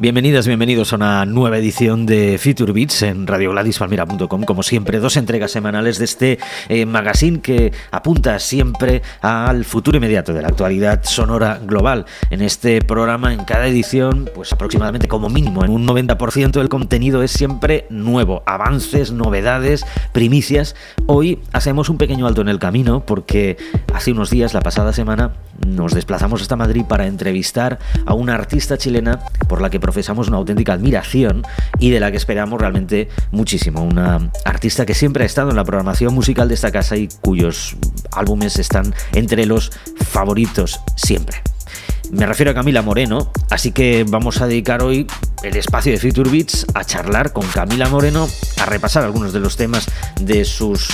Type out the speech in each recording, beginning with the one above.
Bienvenidas, bienvenidos a una nueva edición de Future Beats en radiogladispalmira.com. Como siempre, dos entregas semanales de este eh, magazine que apunta siempre al futuro inmediato de la actualidad sonora global. En este programa, en cada edición, pues aproximadamente como mínimo en un 90% del contenido es siempre nuevo. Avances, novedades, primicias. Hoy hacemos un pequeño alto en el camino porque hace unos días, la pasada semana, nos desplazamos hasta Madrid para entrevistar a una artista chilena por la que profesamos una auténtica admiración y de la que esperamos realmente muchísimo. Una artista que siempre ha estado en la programación musical de esta casa y cuyos álbumes están entre los favoritos siempre. Me refiero a Camila Moreno, así que vamos a dedicar hoy el espacio de Future Beats a charlar con Camila Moreno, a repasar algunos de los temas de sus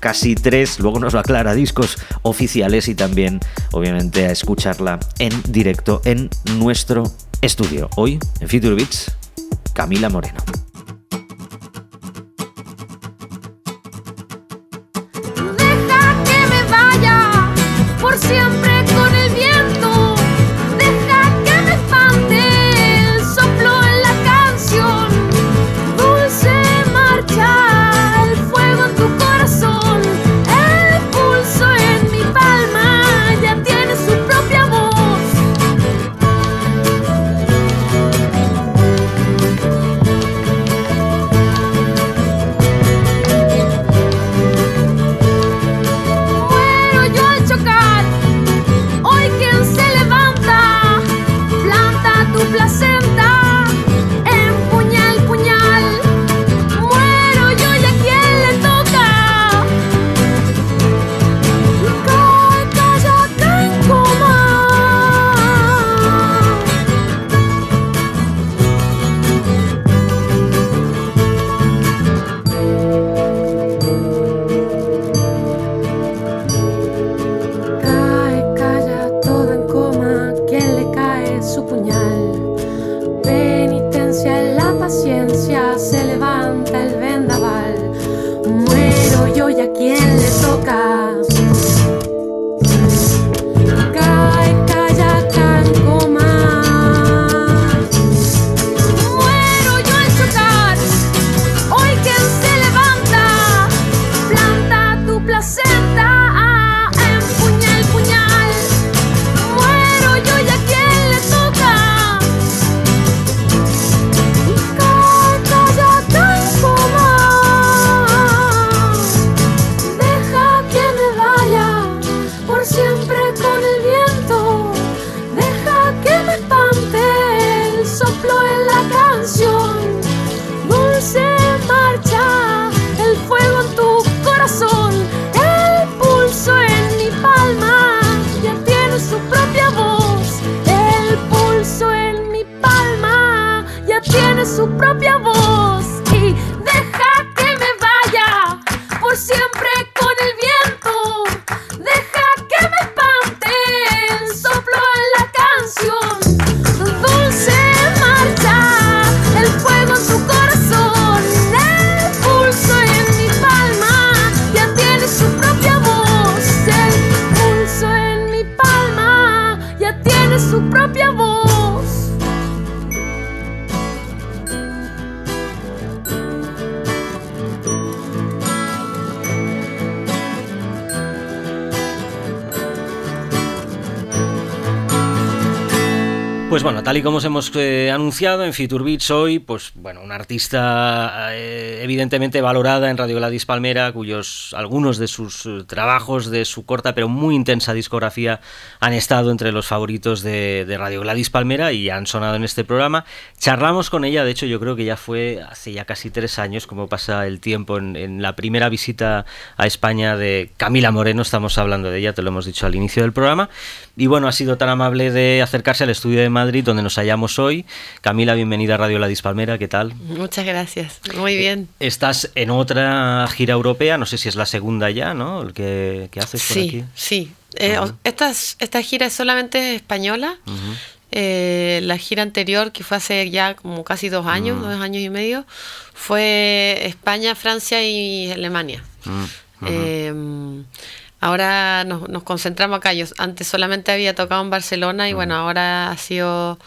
casi tres, luego nos lo aclara, discos oficiales y también, obviamente, a escucharla en directo en nuestro estudio. Hoy, en Future Beats, Camila Moreno. Pues bueno, tal y como os hemos eh, anunciado en Future Beats hoy, pues bueno, una artista eh, evidentemente valorada en Radio Gladys Palmera, cuyos algunos de sus eh, trabajos de su corta pero muy intensa discografía han estado entre los favoritos de, Radio Gladys Palmera y han sonado en este programa. Charlamos con ella, de hecho yo creo que ya fue hace ya casi tres años, como pasa el tiempo, en, en la primera visita a España de Camila Moreno, estamos hablando de ella, te lo hemos dicho al inicio del programa. Y bueno, ha sido tan amable de acercarse al estudio de Madrid, donde nos hallamos hoy. Camila, bienvenida a Radio La Dispalmera, ¿qué tal? Muchas gracias, muy bien. Estás en otra gira europea, no sé si es la segunda ya, ¿no? El que, que haces por sí, aquí. Sí, eh, esta, esta gira es solamente española. Eh, la gira anterior, que fue hace ya como casi dos años, Mm. dos años y medio, fue España, Francia y Alemania. Mm, Eh, ahora nos, nos concentramos acá. Yo antes solamente había tocado en Barcelona y bueno, ahora ha sido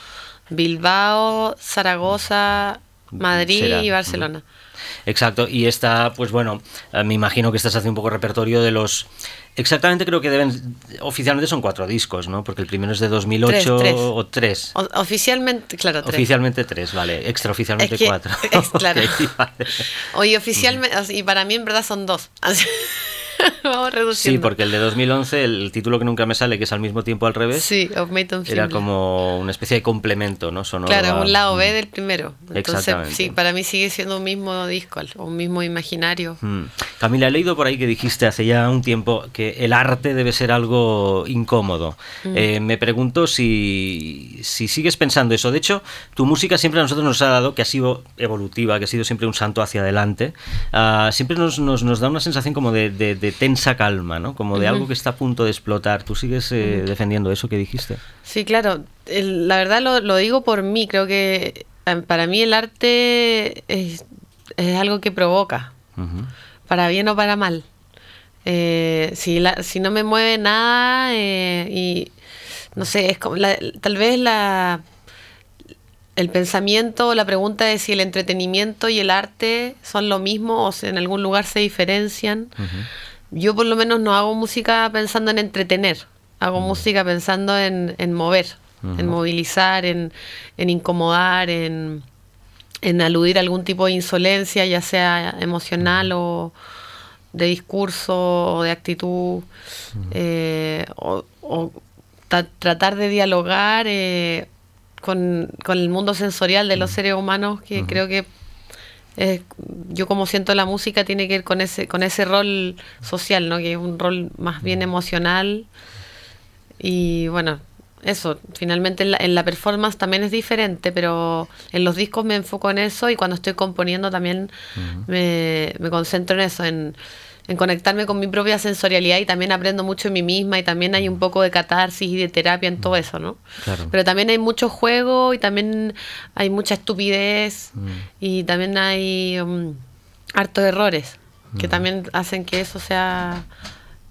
Bilbao, Zaragoza, Madrid Será, y Barcelona. Exacto, y esta, pues bueno, eh, me imagino que estás haciendo un poco repertorio de los... Exactamente creo que deben... Oficialmente son cuatro discos, ¿no? Porque el primero es de 2008 Tres, tres. o tres. O- oficialmente, claro, tres. Oficialmente tres, vale. Extraoficialmente Es que- cuatro. es- claro. Ok, vale. Oye, oficialmente, y para mí en verdad son dos. Vamos Sí, reduciendo. porque el de 2011, el título que nunca me sale, que es al mismo tiempo al revés, Sí, of era como una especie de complemento, ¿no? Sonoro Claro, a- un lado B del primero. Entonces, sí, para mí sigue siendo un mismo disco, un mismo imaginario. Mm. Camila, he leído por ahí que dijiste hace ya un tiempo que el arte debe ser algo incómodo. Mm. Eh, me pregunto si, si sigues pensando eso. De hecho, tu música siempre a nosotros nos ha dado, que ha sido evolutiva, que ha sido siempre un salto hacia adelante, ah, siempre nos, nos- nos da una sensación como de, de- de tensa calma, ¿no? Como de algo que está a punto de explotar. ¿Tú sigues eh, defendiendo eso que dijiste? Sí, claro. el- la verdad lo, lo digo por mí. Creo que eh, para mí el arte es, es algo que provoca, para bien o para mal. Eh, si, la- si no me mueve nada eh, y no sé, es como la- tal vez la el pensamiento o la pregunta de si el entretenimiento y el arte son lo mismo o si en algún lugar se diferencian. Yo por lo menos no hago música pensando en entretener, hago música pensando en, en mover, en movilizar, en, en incomodar, en, en aludir a algún tipo de insolencia, ya sea emocional o de discurso o de actitud, eh, o, o ta- tratar de dialogar eh, con, con el mundo sensorial de los seres humanos, que creo que eh, yo como siento la música tiene que ver con ese, con ese rol social, ¿no? que es un rol más bien emocional. Y bueno, eso, finalmente en la, en la performance también es diferente, pero en los discos me enfoco en eso y cuando estoy componiendo también me, me concentro en eso, en, en conectarme con mi propia sensorialidad y también aprendo mucho de mí misma y también hay un poco de catarsis y de terapia en todo eso, ¿no? Claro. Pero también hay mucho juego y también hay mucha estupidez Mm. y también hay um, hartos errores que también hacen que eso sea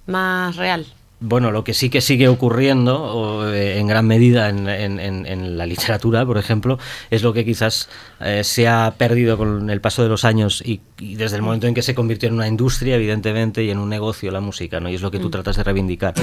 más real. Bueno, lo que sí que sigue ocurriendo o, eh, en gran medida en, en- en- en la literatura, por ejemplo, es lo que quizás eh, se ha perdido con el paso de los años y, y desde el momento en que se convirtió en una industria, evidentemente, y en un negocio la música, ¿no? Y es lo que tú tratas de reivindicar.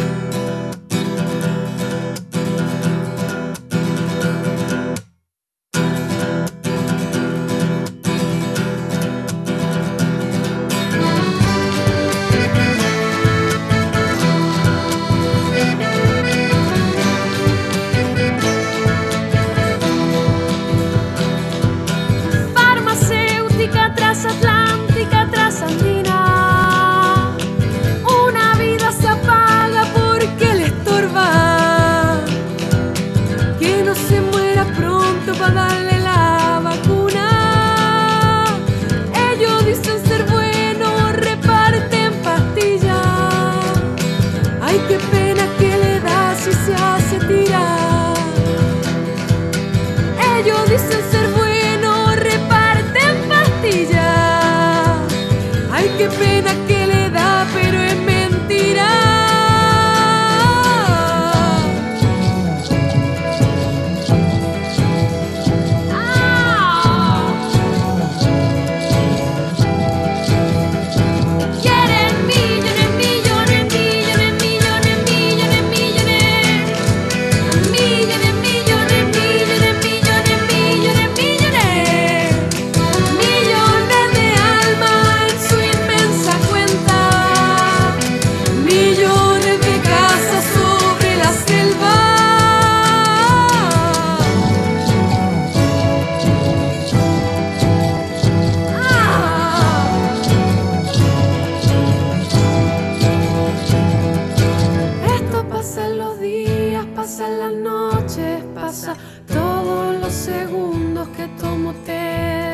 pasa la noche, pasa todos los segundos que tomo té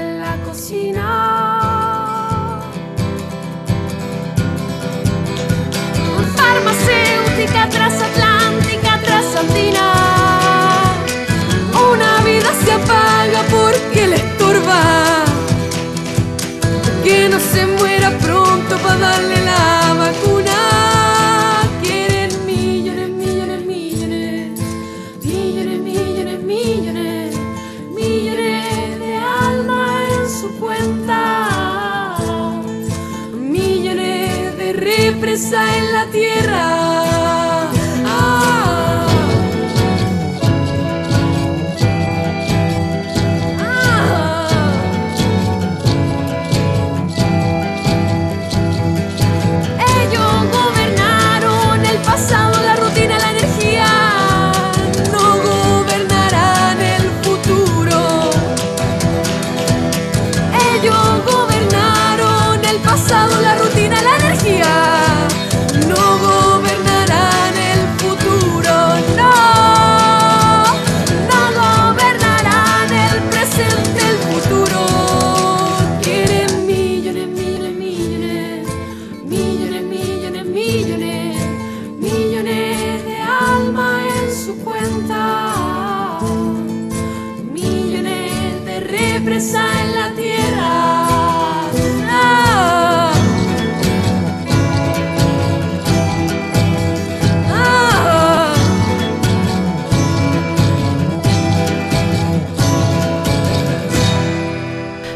en la cocina. Farmacéutica transatlántica, transantina. Una vida se apaga porque le estorba.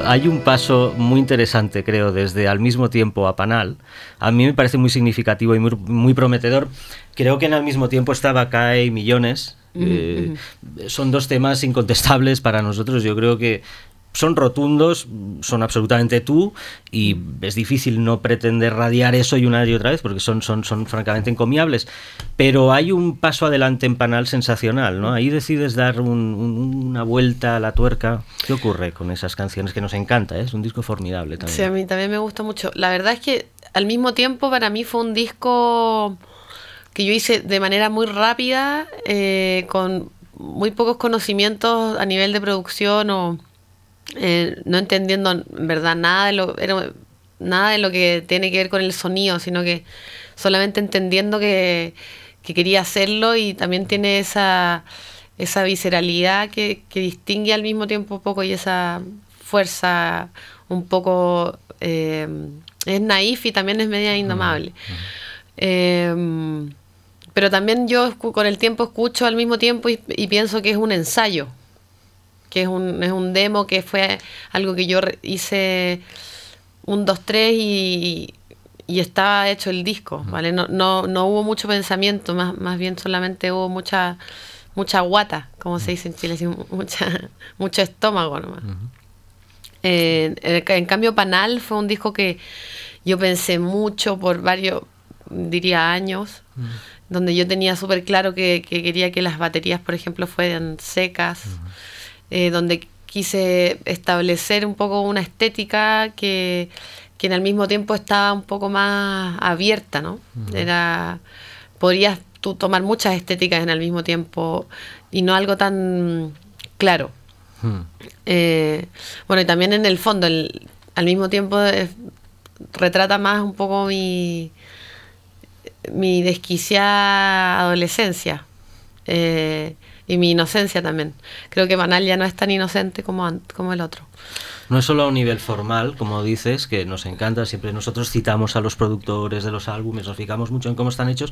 Hay un paso muy interesante, creo, desde al mismo tiempo a Panal. A mí me parece muy significativo y muy, muy prometedor. Creo que en al mismo tiempo estaba CAE y Millones. Eh, Son dos temas incontestables para nosotros. Yo creo que son rotundos, son absolutamente tú y es difícil no pretender radiar eso y una y otra vez porque son, son, son francamente encomiables. Pero hay un paso adelante en Panal sensacional, ¿no? Ahí decides dar un- un- una vuelta a la tuerca. ¿Qué ocurre con esas canciones que nos encanta? ¿eh? Es un disco formidable también. Sí, a mí también me gusta mucho. La verdad es que al mismo tiempo para mí fue un disco que yo hice de manera muy rápida, eh, con muy pocos conocimientos a nivel de producción o eh, no entendiendo en verdad nada de lo era- nada de lo que tiene que ver con el sonido, sino que solamente entendiendo que, que quería hacerlo y también tiene esa esa visceralidad que, que distingue al mismo tiempo un poco y esa fuerza un poco eh, es naif y también es media indomable. Eh, pero también yo con el tiempo escucho al mismo tiempo y, y pienso que es un ensayo, que es un, es un demo, que fue algo que yo hice un, dos, tres y, y estaba hecho el disco, ¿vale? No, no, no hubo mucho pensamiento, más, más bien solamente hubo mucha mucha guata, como se dice en Chile, así, mucha, mucho estómago nomás. Eh, en, en cambio, Panal fue un disco que yo pensé mucho por varios, diría años, donde yo tenía súper claro que, que quería que las baterías, por ejemplo, fueran secas, eh, donde quise establecer un poco una estética que, que en el mismo tiempo estaba un poco más abierta, ¿no? Era, podrías tú tomar muchas estéticas en el mismo tiempo y no algo tan claro. Hmm. Eh, bueno, y también en el fondo, el- al mismo tiempo eh, retrata más un poco mi, mi desquiciada adolescencia eh, y mi inocencia también. Creo que Manal ya no es tan inocente como, como el otro. No es solo a un nivel formal, como dices, que nos encanta, siempre nosotros citamos a los productores de los álbumes, nos fijamos mucho en cómo están hechos,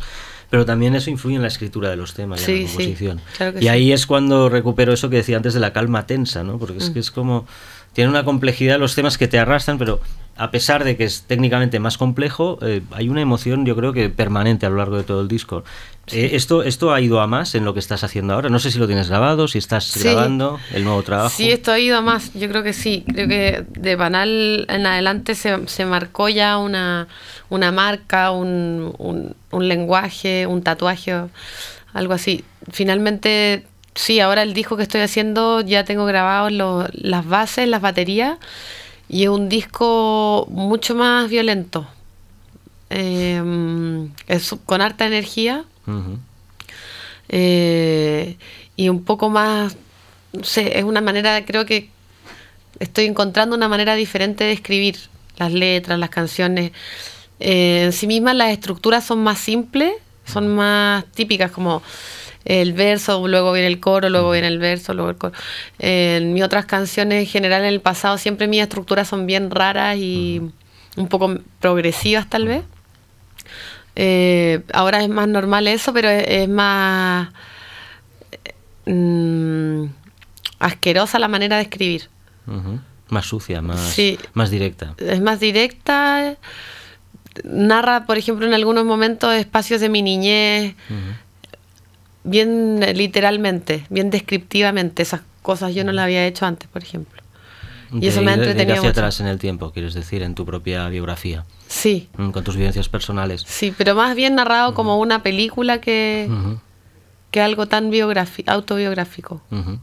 pero también eso influye en la escritura de los temas y en Sí, la sí, composición. claro que y sí. ahí es cuando recupero eso que decía antes de la calma tensa, ¿no? Porque Mm. es que es como tiene una complejidad los temas que te arrastran, pero a pesar de que es técnicamente más complejo, eh, hay una emoción yo creo que permanente a lo largo de todo el disco. Eh, esto, ¿Esto ha ido a más en lo que estás haciendo ahora? No sé si lo tienes grabado, si estás Sí. grabando el nuevo trabajo. Sí, esto ha ido a más, yo creo que sí. Creo que de Banal en adelante se, se marcó ya una, una marca, un, un, un lenguaje, un tatuaje, algo así. Finalmente, sí, ahora el disco que estoy haciendo ya tengo grabados las bases, las baterías, y es un disco mucho más violento. Eh, es con harta energía eh, y un poco más, no sé, es una manera, creo que estoy encontrando una manera diferente de escribir las letras, las canciones. Eh, en sí mismas las estructuras son más simples, son más típicas como el verso, luego viene el coro, luego viene el verso, luego el coro. Eh, en mis otras canciones en general en el pasado siempre mis estructuras son bien raras y un poco progresivas tal vez. Eh, ahora es más normal eso, pero es, es más mm, asquerosa la manera de escribir. Ujú. Más sucia, más, Sí. más directa. Es más directa. narra, por ejemplo, en algunos momentos espacios de mi niñez, bien eh, literalmente, bien descriptivamente. Esas cosas yo no las había hecho antes, por ejemplo. Y eso me ha De- de- de entretenido hacia mucho. atrás en el tiempo, quieres decir, en tu propia biografía, Sí, mm, con tus vivencias personales. sí, pero más bien narrado como una película que, Ujú, que algo tan autobiográfico. ujú. Siempre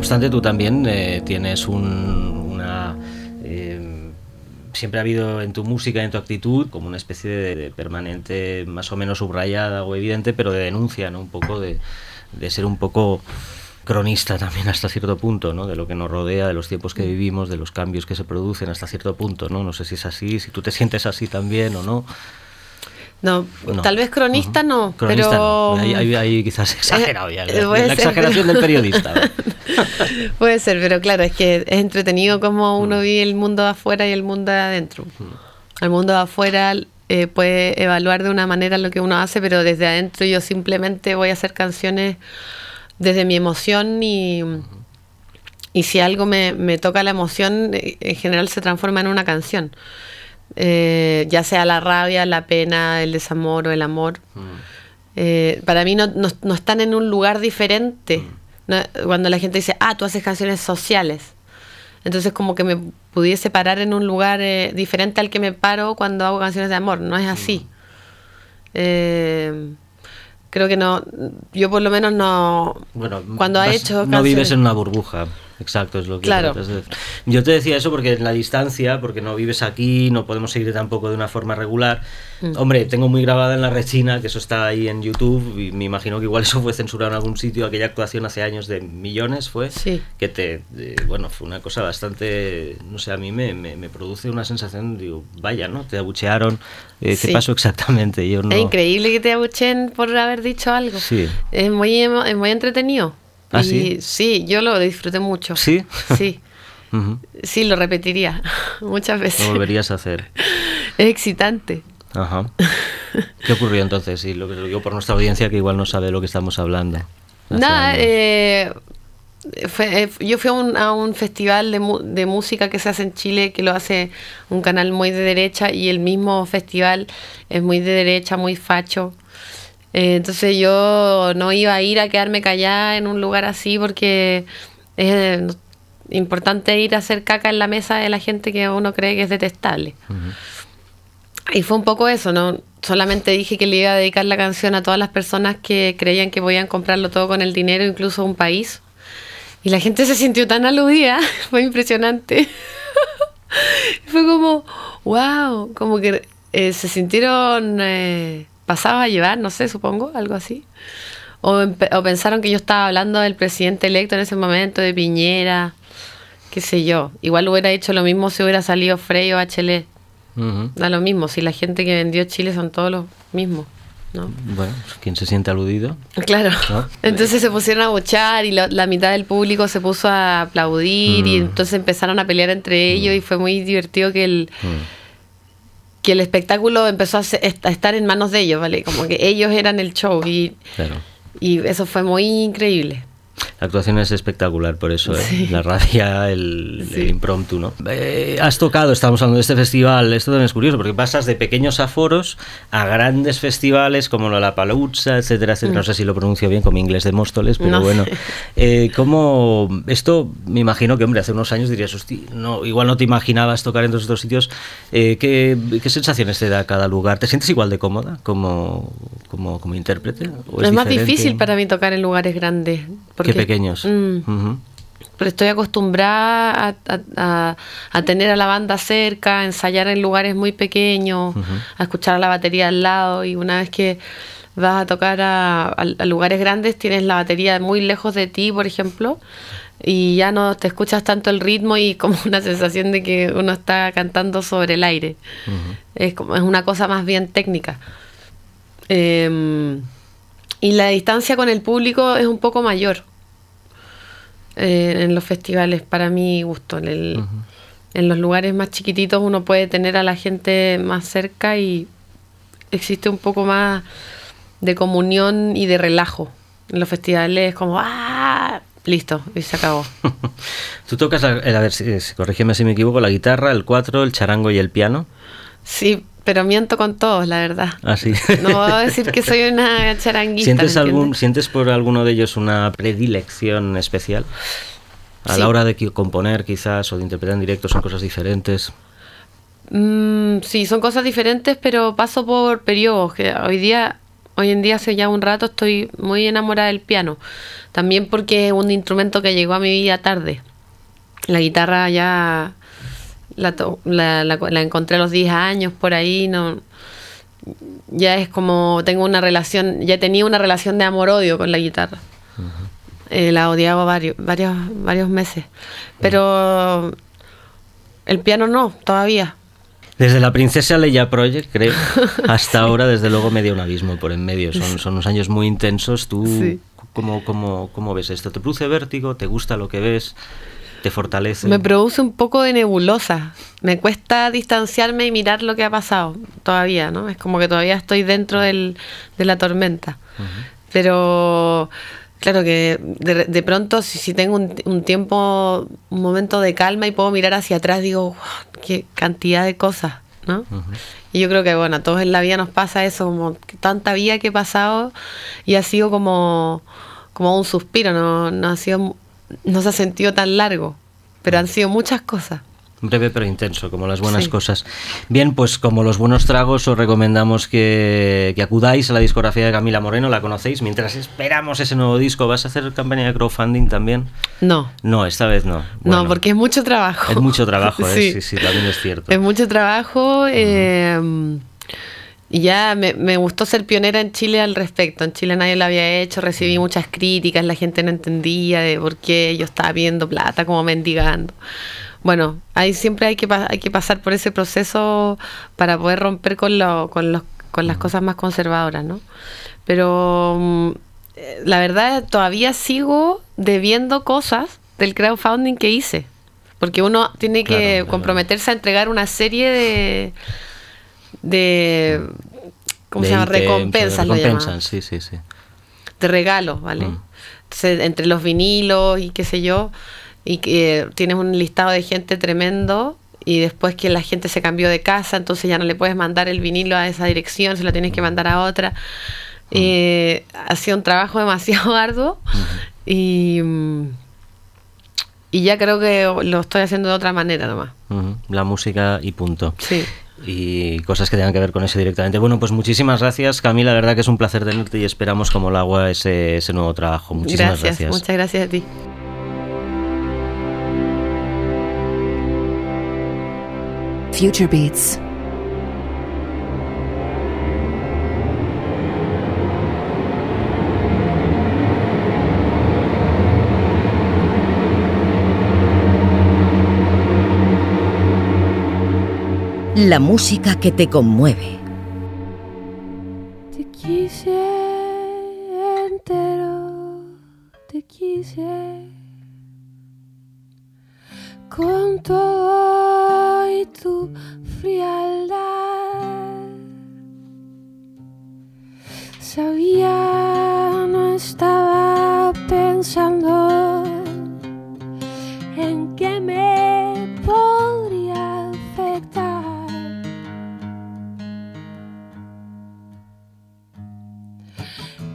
obstante, tú también eh, tienes un- una... eh, siempre ha habido en tu música, en tu actitud, como una especie de, permanente, más o menos subrayada o evidente, pero de denuncia, ¿no? Un poco de, de ser un poco cronista también hasta cierto punto, ¿no? De lo que nos rodea, de los tiempos que vivimos, de los cambios que se producen hasta cierto punto, ¿no? No sé si es así, si tú te sientes así también o no. No, No. tal vez cronista no, Cronista pero no. Ahí, ahí- ahí quizás exagerado ya. eh, La, exageración pero- del periodista. puede ser, pero claro, es que es entretenido como Mm. uno vive el mundo de afuera y el mundo de adentro. El mundo de afuera eh, puede evaluar de una manera lo que uno hace, pero desde adentro yo simplemente voy a hacer canciones desde mi emoción y, y si algo me, me toca la emoción, eh, en general se transforma en una canción. Eh, ya sea la rabia, la pena, el desamor o el amor. Eh, para mí no, no- no están en un lugar diferente. No- cuando la gente dice, ah, tú haces canciones sociales. Entonces como que me pudiese parar en un lugar eh, diferente al que me paro cuando hago canciones de amor. No es así. Eh, creo que no, yo por lo menos no... Bueno, cuando ha vas- hecho No vives canciones- en una burbuja. Exacto, es lo que Claro. decir. Yo te decía eso porque en la distancia, porque no vives aquí, no podemos seguir tampoco de una forma regular. Mm. Hombre, tengo muy grabada en la rechina, que eso está ahí en YouTube, y me imagino que igual eso fue censurado en algún sitio, aquella actuación hace años de millones fue, Sí. que te, de- bueno, fue una cosa bastante, no sé, a mí me, me, me produce una sensación, digo, vaya, ¿no? Te abuchearon, eh, ¿qué Sí. pasó exactamente? Yo no... Es increíble que te abuchen por haber dicho algo. Sí. Es muy, es muy entretenido. ¿Ah, Y sí? Sí, yo lo disfruté mucho. ¿Sí? Sí. Ujú. Sí, lo repetiría muchas veces. Lo volverías a hacer. Es excitante. Ajá. ¿Qué ocurrió entonces? Y lo que digo por nuestra audiencia que igual no sabe de lo que estamos hablando. Nada, eh, fue- eh, yo fui a un, a un festival de, de música que se hace en Chile, que lo hace un canal muy de derecha, y el mismo festival es muy de derecha, muy facho. Eh, entonces yo no iba a ir a quedarme callada en un lugar así porque es eh, importante ir a hacer caca en la mesa de la gente que uno cree que es detestable. Y fue un poco eso, ¿no? Solamente dije que le iba a dedicar la canción a todas las personas que creían que podían comprarlo todo con el dinero, incluso un país. Y la gente se sintió tan aludida, fue impresionante. fue como, wow, como que eh, se sintieron eh, pasados a llevar, no sé, supongo, algo así. O, pensaron que yo estaba hablando del presidente electo en ese momento, de Piñera, qué sé yo. Igual hubiera hecho lo mismo si hubiera salido Frey o Bachelet. Ujú. Da lo mismo, si la gente que vendió Chile son todos los mismos, ¿no? Bueno, quien se siente aludido. Claro. ¿No? Entonces se pusieron a bochar y la, la mitad del público se puso a aplaudir y Mm. entonces empezaron a pelear entre ellos y fue muy divertido que el que el espectáculo empezó a, estar en manos de ellos, ¿vale? Como que ellos eran el show y, Claro. y eso fue muy increíble. La actuación es espectacular, por eso, ¿eh? Sí. la rabia, el, Sí. el impromptu, ¿no? Eh, has tocado, estamos hablando de este festival, esto también es curioso, porque pasas de pequeños aforos a grandes festivales como la Palusa, etcétera, etcétera. No sé si lo pronuncio bien con mi inglés de Móstoles, pero Mm. No. bueno. Eh, ¿Cómo esto, me imagino que, hombre, hace unos años dirías, "Hosti, no, igual no te imaginabas tocar en todos estos sitios. Eh, ¿qué, qué sensaciones te da cada lugar? ¿Te sientes igual de cómoda como, como, como intérprete? ¿O es más diferente? difícil para mí tocar en lugares grandes. Que pequeños. Mm. Pero estoy acostumbrada a, a- a- a tener a la banda cerca, a ensayar en lugares muy pequeños, a escuchar la batería al lado y una vez que vas a tocar a, a- a lugares grandes tienes la batería muy lejos de ti, por ejemplo, y ya no te escuchas tanto el ritmo y como una sensación de que uno está cantando sobre el aire. es, como, es una cosa más bien técnica. Em, y la distancia con el público es un poco mayor eh, en los festivales, para mi gusto. En, el- en los lugares más chiquititos uno puede tener a la gente más cerca y existe un poco más de comunión y de relajo. En los festivales es como, ¡ah! Listo, y se acabó. Tú tocas, la- el- a ver, si, si- corrígeme si me equivoco, la guitarra, el cuatro, el charango y el piano. Sí, pero miento con todos, la verdad. Así. No voy a decir que soy una charanguista. ¿Sientes, ¿me algún? ¿Sientes por alguno de ellos una predilección especial? A Sí. la hora de componer quizás o de interpretar en directo son cosas diferentes. Mm, sí, son cosas diferentes, pero paso por periodos. Que hoy día, hoy en día hace ya un rato estoy muy enamorada del piano. También porque es un instrumento que llegó a mi vida tarde. La guitarra ya la, la, la- la encontré a los 10 años por ahí, no ya es como tengo una relación, ya tenía una relación de amor-odio con la guitarra. Eh, la odiaba varios, varios, varios meses. Pero el piano no, todavía. Desde la Princesa Leia Project, creo, hasta ahora, desde luego, medio un abismo por en medio. Son, son unos años muy intensos. ¿Tú Sí. cómo, cómo, cómo ves esto? ¿Te produce vértigo? ¿Te gusta lo que ves? ¿Te fortalece? Me produce un poco de nebulosa. Me cuesta distanciarme y mirar lo que ha pasado todavía, ¿no? Es como que todavía estoy dentro del- de la tormenta. Pero claro que de, de pronto si, si tengo un, un tiempo, un momento de calma y puedo mirar hacia atrás, digo, "Wow, qué cantidad de cosas, ¿no? Y yo creo que, bueno, a todos en la vida nos pasa eso, como tanta vida que he pasado y ha sido como, como un suspiro, no, no ha sido, no se ha sentido tan largo, pero han sido muchas cosas. Breve pero intenso, como las buenas Sí. cosas. Bien, pues como los buenos tragos os recomendamos que, que acudáis a la discografía de Camila Moreno, la conocéis, mientras esperamos ese nuevo disco. ¿Vas a hacer campaña de crowdfunding también? No, No, esta vez no. no, Bueno, porque es mucho trabajo. Es mucho trabajo, ¿eh? sí, sí, también es cierto. Es mucho trabajo. eh, y ya me, me gustó ser pionera en Chile al respecto. En Chile nadie lo había hecho, recibí muchas críticas, la gente no entendía de por qué yo estaba pidiendo plata como mendigando. Bueno, ahí siempre hay que, hay que pasar por ese proceso para poder romper con, lo, con, los, con las cosas más conservadoras, ¿no? Pero mm, eh, la verdad todavía sigo debiendo cosas del crowdfunding que hice. Porque uno tiene que Claro, claro. comprometerse a entregar una serie de de ¿cómo se llama? recompensas lo llaman. sí, sí, sí. de regalos, ¿vale? Mm. Entonces, entre los vinilos y qué sé yo, y que tienes un listado de gente tremendo y después que la gente se cambió de casa, entonces ya no le puedes mandar el vinilo a esa dirección, se lo tienes que mandar a otra. Eh, ha sido un trabajo demasiado arduo y, mm, y ya creo que lo estoy haciendo de otra manera nomás. La música y punto. Sí. Y cosas que tengan que ver con eso directamente. Bueno, pues muchísimas gracias, Camila. La verdad que es un placer tenerte y esperamos como el agua ese, ese nuevo trabajo. Muchísimas gracias, gracias. muchas gracias a ti. Future Beats. La música que te conmueve. Te quise entero, te quise con todo y tu frialdad. Sabía, no estaba pensando en que me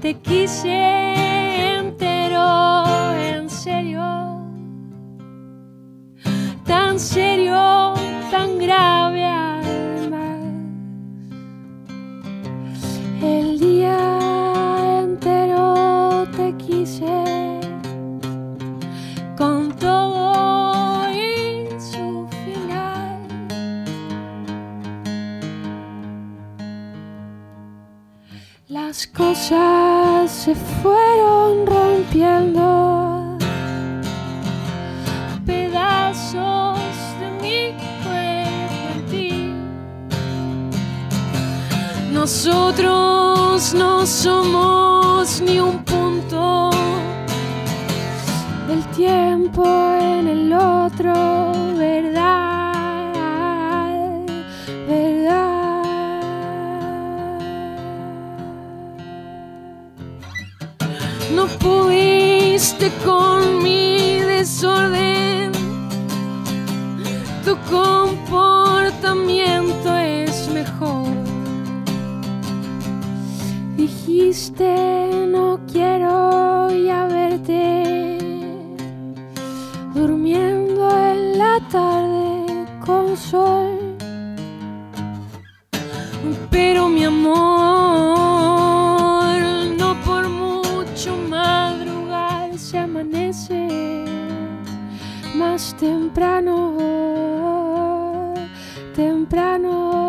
Te quise entero, en serio, tan serio, tan grave además. El día entero te quise con todo su final. Las cosas fueron rompiendo, pedazos de mi cuerpo en ti. Nosotros no somos ni un desorden. Tu comportamiento es mejor. Dijiste no quiero ya verte durmiendo en la tarde con sol. más temprano, temprano.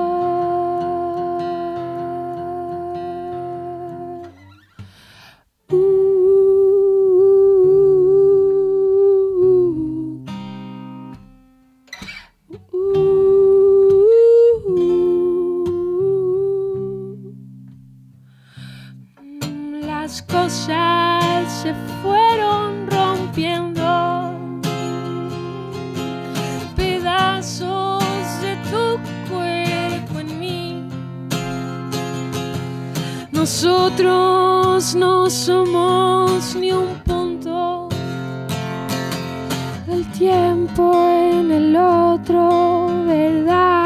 Nosotros no somos ni un punto. Del tiempo en el otro, verdad,